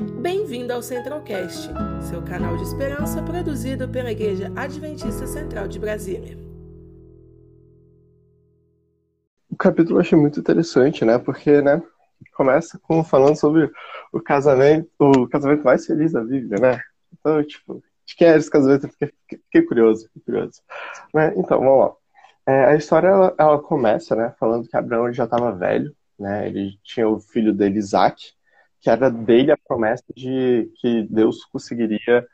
Bem-vindo ao Centralcast, seu canal de esperança produzido pela Igreja Adventista Central de Brasília. O capítulo eu achei muito interessante, né? Porque, né, começa com falando sobre o casamento, o casamento mais feliz da Bíblia, né? Então, tipo, de quem era esse casamento? Fiquei, fiquei curioso, fiquei curioso. Né? Então, vamos lá. É, a história, ela, ela, começa, né, falando que Abraão já estava velho, né? Ele tinha o filho dele, Isaac, que era dele a promessa de que Deus conseguiria,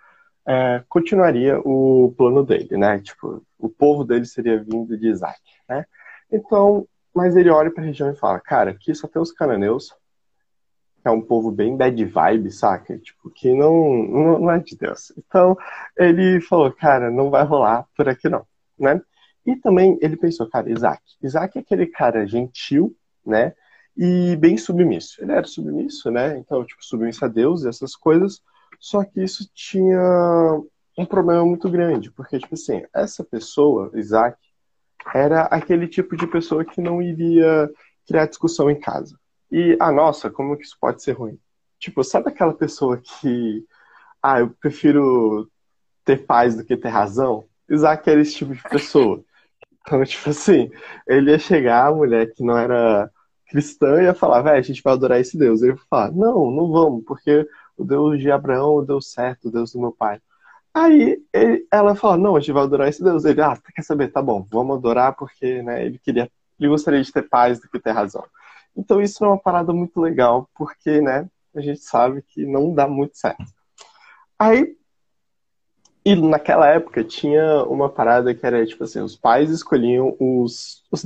é, continuaria o plano dele, né? Tipo, o povo dele seria vindo de Isaac, né? Então, mas ele olha para a região e fala, cara, aqui só tem os cananeus, que é um povo bem bad vibe, saca? Tipo, que não, não, não é de Deus. Então, ele falou, cara, não vai rolar por aqui não, né? E também ele pensou, cara, Isaac. Isaac é aquele cara gentil, né? E bem submisso. Ele era submisso, né? Então, tipo, submisso a Deus e essas coisas. Só que isso tinha um problema muito grande, porque, tipo assim, essa pessoa, Isaac, era aquele tipo de pessoa que não iria criar discussão em casa. E, ah, nossa, como que isso pode ser ruim? Tipo, sabe aquela pessoa que, ah, eu prefiro ter paz do que ter razão? Isaac era esse tipo de pessoa. Então, tipo assim, ele ia chegar, a mulher que não era cristã ia falar, velho, a gente vai adorar esse Deus. Ele ia falar, não, não vamos, porque o Deus de Abraão deu certo, o Deus do meu pai. Aí ele, ela fala, não, a gente vai adorar esse Deus. Ele, ah, quer saber? Tá bom, vamos adorar porque né, ele queria, ele gostaria de ter paz do que ter razão. Então isso é uma parada muito legal, porque né, a gente sabe que não dá muito certo. Aí, e naquela época tinha uma parada que era tipo assim, os pais escolhiam os, os,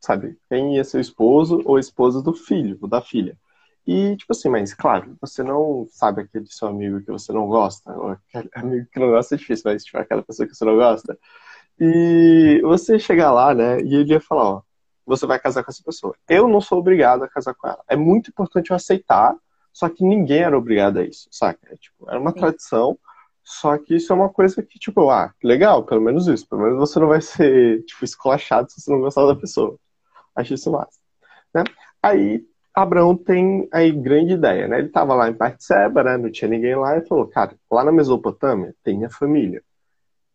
sabe? Quem ia ser o esposo ou esposa do filho, ou da filha. E, tipo assim, mas claro, você não sabe aquele seu amigo que você não gosta, ou aquele amigo que não gosta é difícil, mas tipo, aquela pessoa que você não gosta. E você chegar lá, né, e ele ia falar, ó, você vai casar com essa pessoa. Eu não sou obrigado a casar com ela. É muito importante eu aceitar, só que ninguém era obrigado a isso, saca? É, tipo, era uma Sim. tradição, só que isso é uma coisa que, tipo, ah, legal, pelo menos isso. Pelo menos você não vai ser, tipo, esculachado se você não gostar da pessoa. Acho isso massa. Né? Aí Abraão tem aí grande ideia, né? Ele estava lá em Partseba, né? Não tinha ninguém lá e falou, cara, lá na Mesopotâmia tem minha família.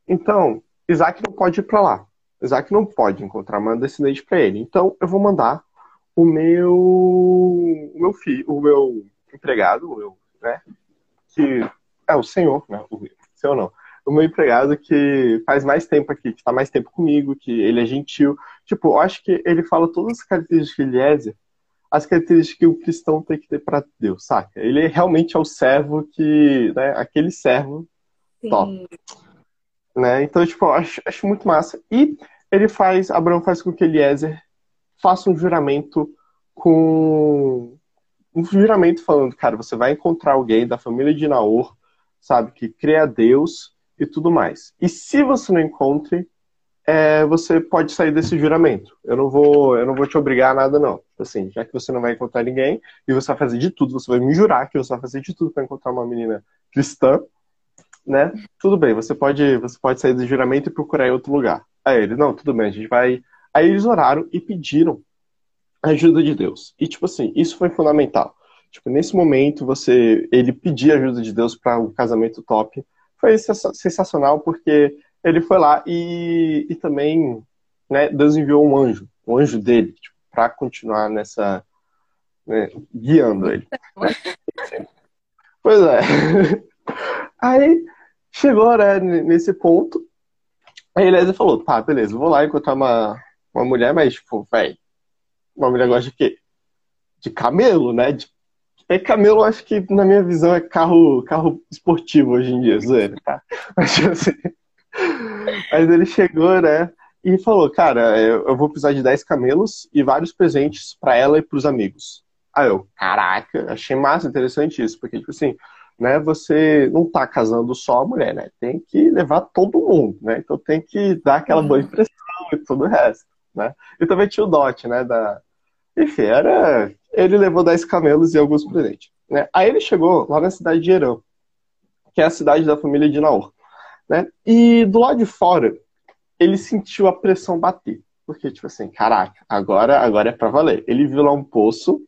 Então, Isaac não pode ir para lá. Isaac não pode encontrar uma descendente para ele. Então, eu vou mandar o meu, o meu filho, o meu empregado, o meu, né? Que é o senhor, né? O senhor não o meu empregado que faz mais tempo aqui, que está mais tempo comigo, que ele é gentil. Tipo, eu acho que ele fala todas as características de Eliezer, as características que o cristão tem que ter para Deus, saca? Ele realmente é o servo que, né, aquele servo Sim. top. Né? Então, tipo, eu acho, acho muito massa. E ele faz, Abraão faz com que Eliezer faça um juramento com um juramento falando, cara, você vai encontrar alguém da família de Naor, sabe, que crê a Deus e tudo mais. E se você não encontre, é, você pode sair desse juramento. Eu não vou, eu não vou te obrigar a nada, não. Assim, já que você não vai encontrar ninguém e você vai fazer de tudo, você vai me jurar que você vai fazer de tudo para encontrar uma menina cristã, né? Tudo bem, você pode, você pode sair do juramento e procurar em outro lugar. Aí ele, não, tudo bem, a gente vai. Aí eles oraram e pediram a ajuda de Deus. E tipo assim, isso foi fundamental. Tipo, nesse momento você, ele pedir a ajuda de Deus para um casamento top foi sensacional porque ele foi lá e, e também né, Deus enviou um anjo, um anjo dele, tipo, para continuar nessa. Né, guiando ele. Né? Pois é. Aí chegou né, nesse ponto. Aí Eliezer falou: tá, beleza, vou lá encontrar uma, uma mulher, mas, tipo, velho, uma mulher gosta de quê? De camelo, né? De é camelo, acho que na minha visão é carro, carro esportivo hoje em dia, zoeira, tá? Mas, assim, mas ele chegou, né? E falou, cara, eu vou precisar de 10 camelos e vários presentes para ela e pros amigos. Aí eu, caraca, achei massa, interessante isso, porque, tipo assim, né, você não tá casando só a mulher, né? Tem que levar todo mundo, né? Então tem que dar aquela boa impressão e tudo o resto, né? E também tinha o dote, né, da, enfim, era. Ele levou 10 camelos e alguns presentes. Né? Aí ele chegou lá na cidade de Herã, que é a cidade da família de Naor. Né? E do lado de fora, ele sentiu a pressão bater. Porque, tipo assim, caraca, agora, agora é pra valer. Ele viu lá um poço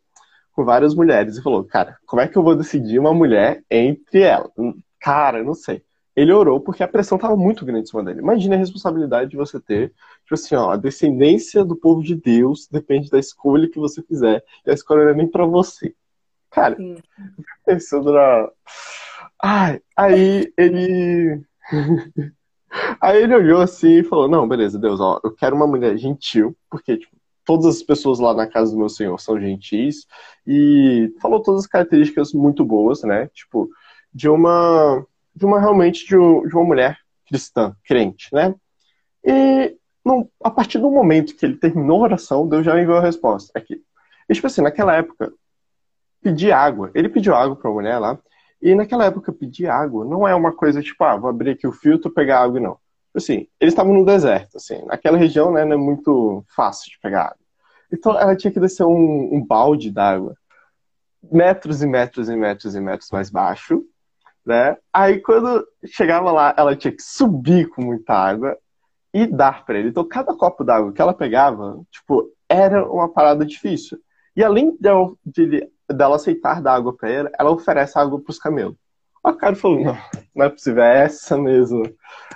com várias mulheres e falou, cara, como é que eu vou decidir uma mulher entre elas? Cara, não sei. Ele orou porque a pressão estava muito grande em cima dele. Imagina a responsabilidade de você ter, tipo assim, ó, a descendência do povo de Deus depende da escolha que você fizer. E a escolha não é nem para você. Cara, Sim. pensando na. Ai, aí ele. aí ele olhou assim e falou: Não, beleza, Deus, ó, eu quero uma mulher gentil, porque, tipo, todas as pessoas lá na casa do meu senhor são gentis. E falou todas as características muito boas, né? Tipo, de uma de uma realmente de, de uma mulher cristã, crente, né? E a partir do momento que ele terminou a oração, Deus já enviou a resposta. Aqui. E, tipo assim, naquela época, pedir água. Ele pediu água para a mulher lá. E naquela época, pedir água não é uma coisa tipo, ah, vou abrir aqui o filtro pegar água, não. Tipo assim, eles estavam no deserto, assim. Naquela região, né, não é muito fácil de pegar água. Então, ela tinha que descer um, um balde d'água metros e metros e metros e metros mais baixo né? Aí quando chegava lá, ela tinha que subir com muita água e dar para ele. Então cada copo d'água que ela pegava, tipo, era uma parada difícil. E além de, de dela aceitar dar água para ele, ela oferece água para os camelos. O cara falou, não, não é possível, é essa mesmo,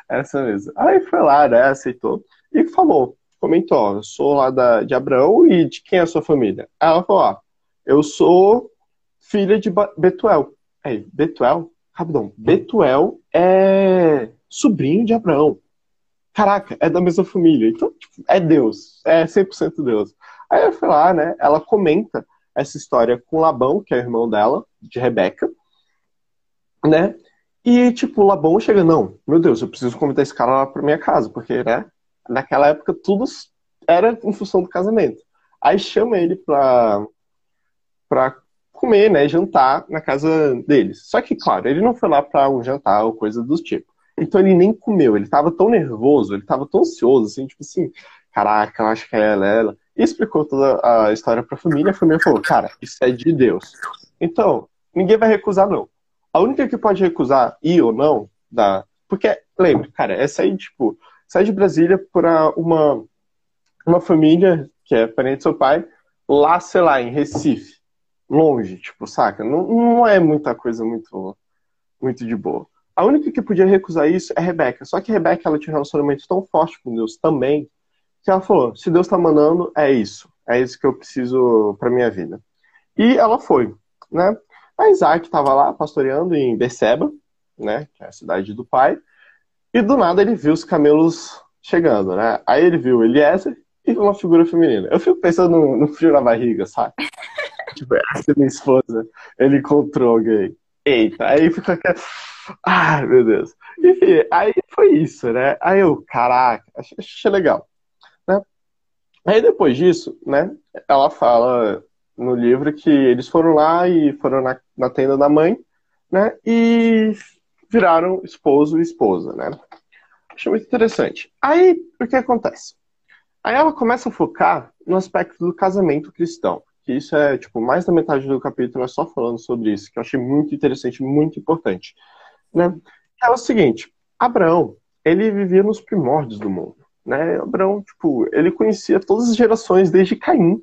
é essa mesmo. Aí foi lá, né, aceitou e falou, comentou, eu sou lá da, de Abraão e de quem é a sua família? Ela falou, ó, eu sou filha de Betuel. Aí, Betuel? Rapidão. Betuel é sobrinho de Abraão. Caraca, é da mesma família. Então, tipo, é Deus. É 100% Deus. Aí eu fui lá, né? Ela comenta essa história com Labão, que é o irmão dela, de Rebeca, né? E, tipo, Labão chega, não, meu Deus, eu preciso convidar esse cara lá pra minha casa, porque, né? Naquela época tudo era em função do casamento. Aí chama ele pra, pra comer, né, jantar na casa deles. Só que, claro, ele não foi lá para um jantar ou coisa do tipo. Então ele nem comeu, ele tava tão nervoso, ele tava tão ansioso, assim, tipo assim, caraca, eu acho que é ela, é ela. E explicou toda a história pra família, a família falou, cara, isso é de Deus. Então, ninguém vai recusar, não. A única que pode recusar ir ou não, da... porque, lembra, cara, é sair, tipo, sair de Brasília para uma, uma família que é parente do seu pai, lá, sei lá, em Recife longe, tipo, saca? Não, não é muita coisa muito, muito de boa. A única que podia recusar isso é Rebeca. Só que Rebeca ela tinha um relacionamento tão forte com Deus também, que ela falou: se Deus está mandando, é isso. É isso que eu preciso para minha vida. E ela foi, né? A Isaac estava lá pastoreando em Beceba, né? Que é a cidade do pai. E do nada ele viu os camelos chegando, né? Aí ele viu Eliezer e uma figura feminina. Eu fico pensando no, no frio na barriga, sabe? essa é minha esposa, ele encontrou alguém. Eita, aí fica aquela. Ai, meu Deus. Enfim, aí foi isso, né? Aí eu, caraca, achei, achei legal. Né? Aí depois disso, né, ela fala no livro que eles foram lá e foram na, na tenda da mãe, né, e viraram esposo e esposa, né. Achei muito interessante. Aí, o que acontece? Aí ela começa a focar no aspecto do casamento cristão que isso é, tipo, mais da metade do capítulo é só falando sobre isso, que eu achei muito interessante, muito importante. Né? É o seguinte, Abraão, ele vivia nos primórdios do mundo. Né? Abraão, tipo, ele conhecia todas as gerações, desde Caim,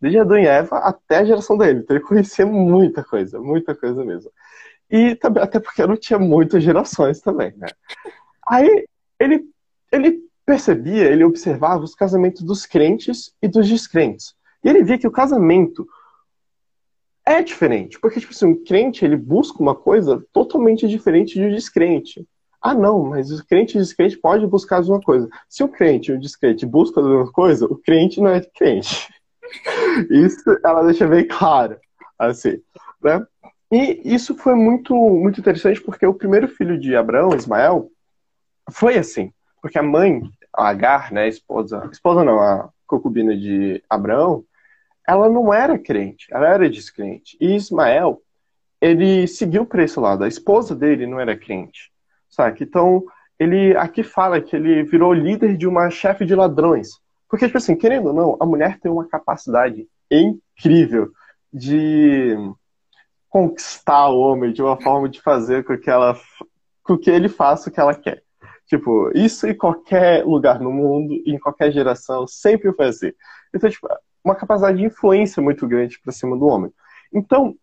desde Adão e Eva até a geração dele. Então ele conhecia muita coisa, muita coisa mesmo. E também, até porque não tinha muitas gerações também, né? Aí ele, ele percebia, ele observava os casamentos dos crentes e dos descrentes. E ele via que o casamento é diferente. Porque, tipo assim, um crente, ele busca uma coisa totalmente diferente de um descrente. Ah, não, mas o crente e o descrente pode buscar a mesma coisa. Se o crente e o descrente buscam a mesma coisa, o crente não é crente. Isso ela deixa bem claro, assim, né? E isso foi muito, muito interessante porque o primeiro filho de Abraão, Ismael, foi assim. Porque a mãe, a Agar, né, a esposa, esposa não, a concubina de Abraão, ela não era crente, ela era descrente. E Ismael, ele seguiu para esse lado. A esposa dele não era crente, sabe? Então, ele aqui fala que ele virou líder de uma chefe de ladrões. Porque, tipo assim, querendo ou não, a mulher tem uma capacidade incrível de conquistar o homem de uma forma de fazer com que ela com que ele faça o que ela quer. Tipo, isso em qualquer lugar no mundo, em qualquer geração, sempre assim. Então, tipo, uma capacidade de influência muito grande para cima do homem. Então,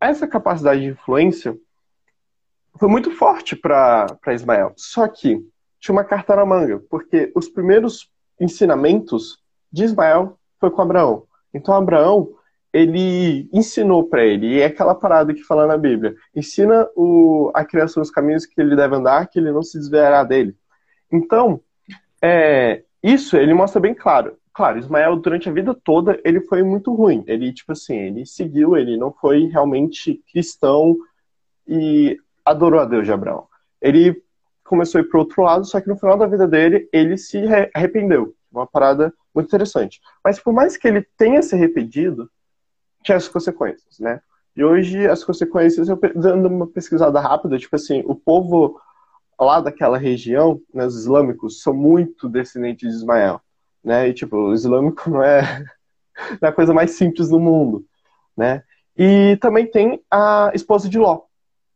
essa capacidade de influência foi muito forte para Ismael. Só que tinha uma carta na manga, porque os primeiros ensinamentos de Ismael foi com Abraão. Então, Abraão, ele ensinou para ele, e é aquela parada que fala na Bíblia: ensina o, a criança nos caminhos que ele deve andar, que ele não se desviará dele. Então, é, isso ele mostra bem claro. Claro, Ismael, durante a vida toda, ele foi muito ruim. Ele, tipo assim, ele seguiu, ele não foi realmente cristão e adorou a Deus de Abraão. Ele começou a ir para outro lado, só que no final da vida dele, ele se arrependeu. Uma parada muito interessante. Mas por mais que ele tenha se arrependido, tinha as consequências, né? E hoje as consequências, eu dando uma pesquisada rápida, tipo assim, o povo lá daquela região, né, os islâmicos, são muito descendentes de Ismael, né? E tipo, o islâmico não é, não é a coisa mais simples do mundo, né? E também tem a esposa de Ló,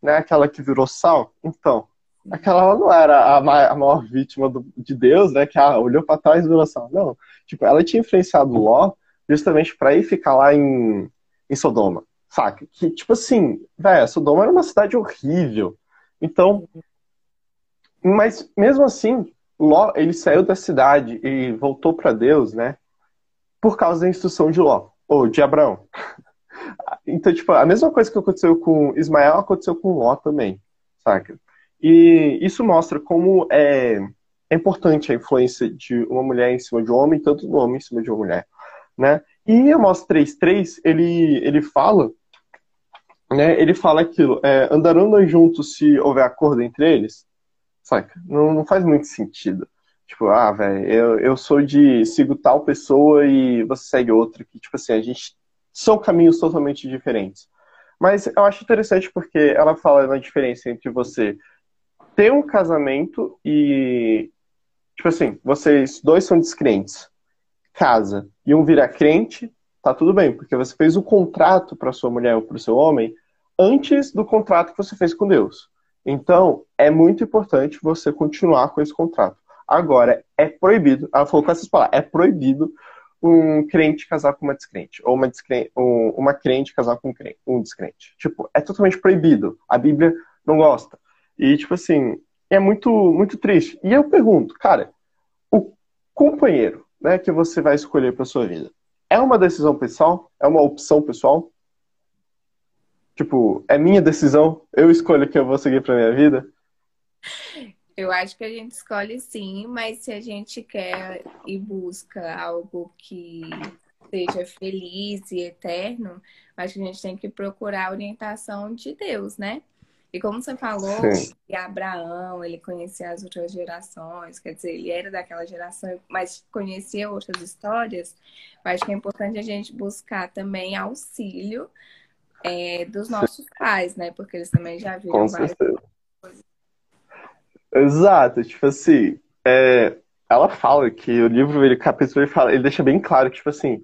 né? Aquela que virou sal. Então, aquela não era a maior vítima do, de Deus, né? Que ah, olhou para trás e virou sal. Não, tipo, ela tinha influenciado Ló justamente para ir ficar lá em, em Sodoma, saca? Que tipo assim, velho, Sodoma era uma cidade horrível. Então, mas mesmo assim, Ló, ele saiu da cidade e voltou para Deus, né? Por causa da instrução de Ló, ou de Abraão. Então, tipo, a mesma coisa que aconteceu com Ismael aconteceu com Ló também, saca? E isso mostra como é, é importante a influência de uma mulher em cima de um homem, tanto do homem em cima de uma mulher, né? E em Amós 3.3, ele, ele fala, né, ele fala aquilo, é, andarão juntos se houver acordo entre eles, saca? Não, não faz muito sentido. Tipo, ah, velho, eu, eu sou de sigo tal pessoa e você segue outra, que, tipo assim, a gente são caminhos totalmente diferentes. Mas eu acho interessante porque ela fala na diferença entre você ter um casamento e. Tipo assim, vocês dois são descrentes. Casa e um virar crente, tá tudo bem, porque você fez o contrato para sua mulher ou para o seu homem antes do contrato que você fez com Deus. Então, é muito importante você continuar com esse contrato. Agora, é proibido, ela falou com essas palavras, é proibido um crente casar com uma descrente, ou uma, descrente, uma crente casar com um, crente, um descrente. Tipo, é totalmente proibido. A Bíblia não gosta. E, tipo assim, é muito, muito triste. E eu pergunto, cara, o companheiro né, que você vai escolher para sua vida, é uma decisão pessoal? É uma opção pessoal? Tipo, é minha decisão, eu escolho que eu vou seguir pra minha vida? Eu acho que a gente escolhe sim, mas se a gente quer e busca algo que seja feliz e eterno, acho que a gente tem que procurar a orientação de Deus, né? E como você falou, Abraão, ele conhecia as outras gerações, quer dizer, ele era daquela geração, mas conhecia outras histórias, eu acho que é importante a gente buscar também auxílio é, dos nossos pais, né? Porque eles também já viram Com várias certeza. coisas. Exato, tipo assim, é, ela fala que o livro, ele, capítulo, ele, fala, ele deixa bem claro que, tipo assim,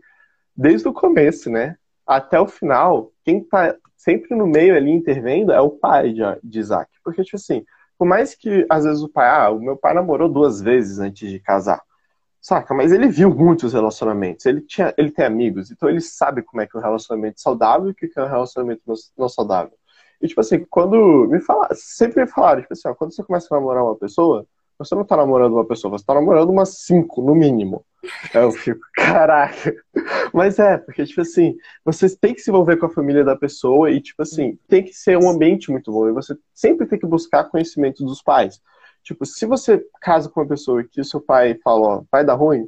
desde o começo, né, até o final, quem tá sempre no meio ali intervendo é o pai de, de Isaac. Porque, tipo assim, por mais que às vezes o pai, ah, o meu pai namorou duas vezes antes de casar. Saca? Mas ele viu muitos relacionamentos, ele, tinha, ele tem amigos, então ele sabe como é que é um relacionamento saudável e o que é um relacionamento não saudável. E, tipo assim, quando me falaram, sempre me falaram, tipo assim, ó, quando você começa a namorar uma pessoa, você não tá namorando uma pessoa, você tá namorando umas cinco, no mínimo. Aí eu fico, caraca. Mas é, porque, tipo assim, você tem que se envolver com a família da pessoa e, tipo assim, tem que ser um ambiente muito bom. E você sempre tem que buscar conhecimento dos pais. Tipo, se você casa com uma pessoa que o seu pai fala, ó, vai dar ruim,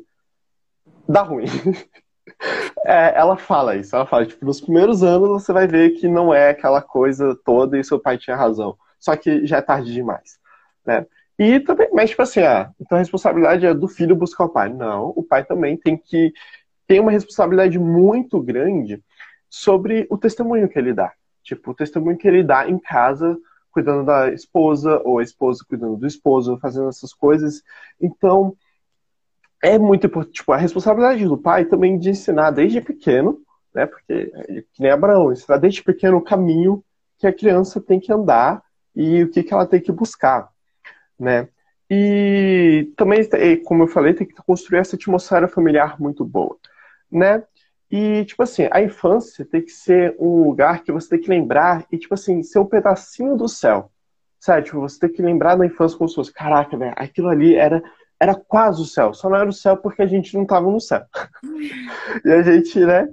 dá ruim. é, ela fala isso, ela fala, tipo, nos primeiros anos você vai ver que não é aquela coisa toda e seu pai tinha razão. Só que já é tarde demais, né? E também, mas tipo assim, ah, então a responsabilidade é do filho buscar o pai. Não, o pai também tem que ter uma responsabilidade muito grande sobre o testemunho que ele dá. Tipo, o testemunho que ele dá em casa cuidando da esposa, ou a esposa cuidando do esposo, fazendo essas coisas. Então, é muito importante, tipo, a responsabilidade do pai também de ensinar desde pequeno, né, porque, que nem Abraão, ensinar desde pequeno o caminho que a criança tem que andar e o que, que ela tem que buscar, né. E também, como eu falei, tem que construir essa atmosfera familiar muito boa, né. E, tipo assim, a infância tem que ser um lugar que você tem que lembrar e, tipo assim, ser um pedacinho do céu. Sabe? Tipo, você tem que lembrar da infância como se fosse, caraca, velho, aquilo ali era, era quase o céu. Só não era o céu porque a gente não tava no céu. e a gente, né?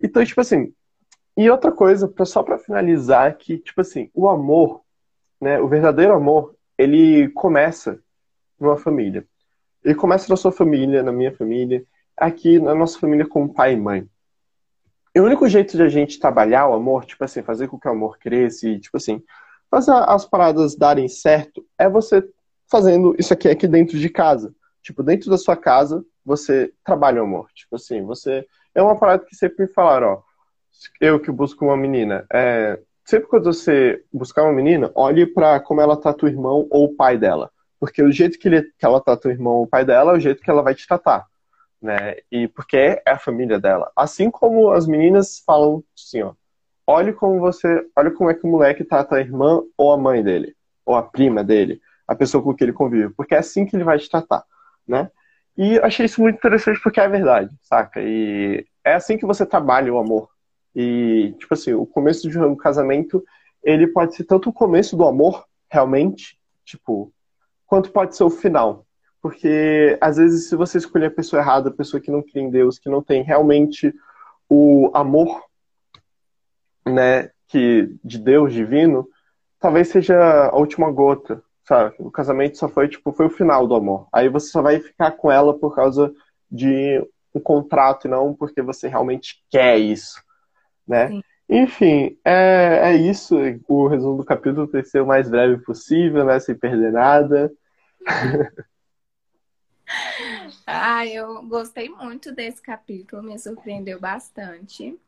Então, tipo assim, e outra coisa, só para finalizar, que, tipo assim, o amor, né, o verdadeiro amor, ele começa numa família. Ele começa na sua família, na minha família, aqui na nossa família com pai e mãe. O único jeito de a gente trabalhar o amor, tipo assim, fazer com que o amor cresça e, tipo assim, fazer as paradas darem certo, é você fazendo isso aqui aqui dentro de casa. Tipo, dentro da sua casa, você trabalha o amor. Tipo assim, você. É uma parada que sempre me falaram, ó eu que busco uma menina, é, sempre quando você buscar uma menina, olhe para como ela trata o irmão ou o pai dela. Porque o jeito que, ele, que ela trata o irmão ou o pai dela é o jeito que ela vai te tratar. Né? E porque é a família dela. Assim como as meninas falam assim, ó. Olhe como você. Olha como é que o moleque trata a irmã ou a mãe dele. Ou a prima dele. A pessoa com quem ele convive. Porque é assim que ele vai te tratar. Né? E achei isso muito interessante porque é verdade, saca? E é assim que você trabalha o amor e, tipo assim, o começo de um casamento, ele pode ser tanto o começo do amor, realmente, tipo, quanto pode ser o final. Porque, às vezes, se você escolher a pessoa errada, a pessoa que não crê em Deus, que não tem realmente o amor, né, que, de Deus divino, talvez seja a última gota, sabe? O casamento só foi, tipo, foi o final do amor. Aí você só vai ficar com ela por causa de um contrato e não porque você realmente quer isso né? Sim. Enfim, é, é isso. O resumo do capítulo tem que ser o mais breve possível, né? Sem perder nada. ah, eu gostei muito desse capítulo, me surpreendeu bastante.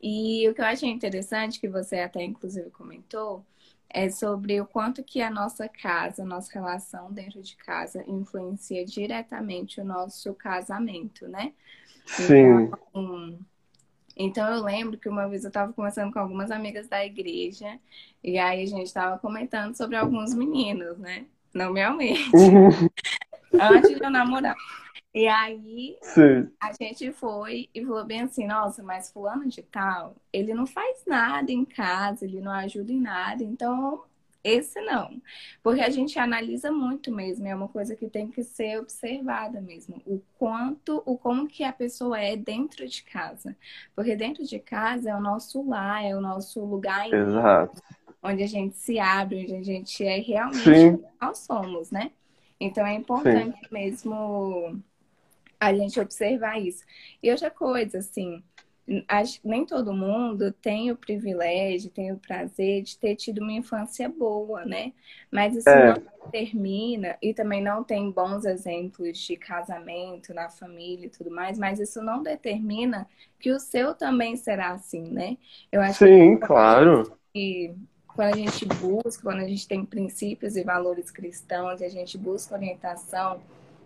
E o que eu achei interessante, que você até inclusive comentou, é sobre o quanto que a nossa casa, nossa relação dentro de casa influencia diretamente o nosso casamento, né? Sim. Então, então eu lembro que uma vez eu estava conversando com algumas amigas da igreja e aí a gente estava comentando sobre alguns meninos, né? Não me aumente. Uhum. Antes de eu namorar. E aí Sim. a gente foi e falou bem assim, nossa, mas fulano de tal, ele não faz nada em casa, ele não ajuda em nada, então esse não. Porque a gente analisa muito mesmo, é uma coisa que tem que ser observada mesmo. O quanto, o como que a pessoa é dentro de casa. Porque dentro de casa é o nosso lar, é o nosso lugar Exato. onde a gente se abre, onde a gente é realmente Sim. nós somos, né? Então é importante Sim. mesmo a gente observar isso. E outra coisa, assim, nem todo mundo tem o privilégio, tem o prazer de ter tido uma infância boa, né? Mas isso é. não termina, e também não tem bons exemplos de casamento na família e tudo mais, mas isso não determina que o seu também será assim, né? Eu acho Sim, que claro. E quando a gente busca, quando a gente tem princípios e valores cristãos, e a gente busca orientação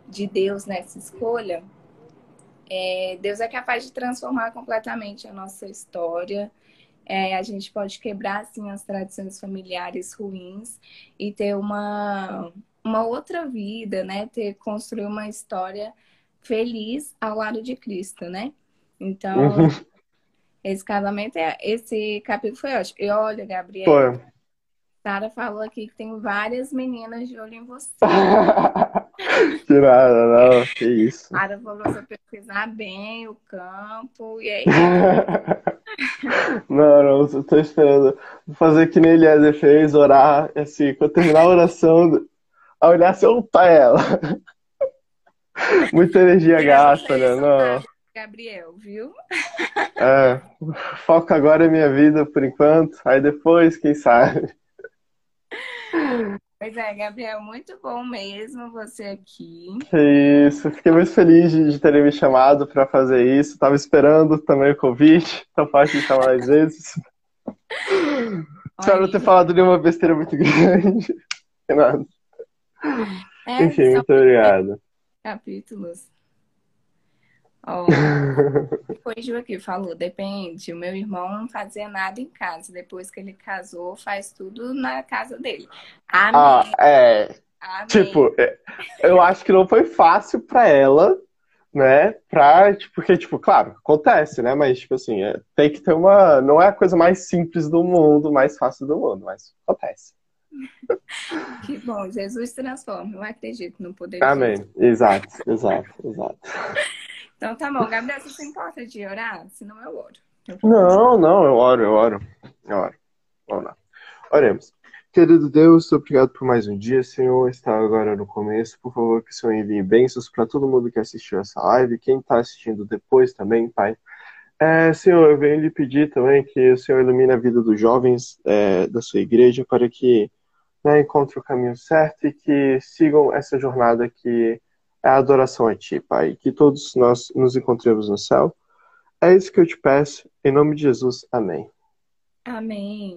de Deus nessa escolha, é, Deus é capaz de transformar completamente a nossa história. É, a gente pode quebrar assim as tradições familiares ruins e ter uma, uma outra vida, né? Ter construir uma história feliz ao lado de Cristo, né? Então, uhum. Esse casamento é esse capítulo foi ótimo. E olha, Gabriel, foi. Sara falou aqui que tem várias meninas de olho em você. que nada, não, que isso. Sara falou pra você pesquisar bem o campo, e aí. não, não, eu tô esperando fazer que nem Eliezer fez, orar, assim, quando terminar a oração, a olhar se eu tá ela. Muita energia gasta, né? Não. Gabriel, viu? É, foco agora é minha vida por enquanto, aí depois, quem sabe. Pois é, Gabriel, muito bom mesmo você aqui. Isso, fiquei muito feliz de, de terem me chamado para fazer isso. Estava esperando também o convite, tão fácil de chamar às vezes. Espero não ter falado nenhuma besteira muito grande. Nada. É, Enfim, muito obrigado. Capítulos. Oh, corrigiu aqui, falou, depende. O meu irmão não fazia nada em casa. Depois que ele casou, faz tudo na casa dele. Amém. Ah, é. Amém. Tipo, é, eu acho que não foi fácil para ela, né? Pra, tipo, porque, tipo, claro, acontece, né? Mas, tipo assim, é, tem que ter uma. Não é a coisa mais simples do mundo, mais fácil do mundo, mas acontece. Que bom, Jesus transforma, eu acredito no poder Amém. de Exato, exato, exato. Então tá bom, Gabriel, você se importa de orar? Senão eu oro. Não, não, eu oro, eu oro. Eu oro. Vamos lá. Oremos. Querido Deus, obrigado por mais um dia, Senhor. Está agora no começo. Por favor, que o Senhor envie bênçãos para todo mundo que assistiu essa live, quem está assistindo depois também, Pai. É, Senhor, eu venho lhe pedir também que o Senhor ilumine a vida dos jovens é, da sua igreja para que né, encontrem o caminho certo e que sigam essa jornada que a adoração a Ti, Pai. Que todos nós nos encontremos no céu. É isso que eu te peço. Em nome de Jesus. Amém. Amém.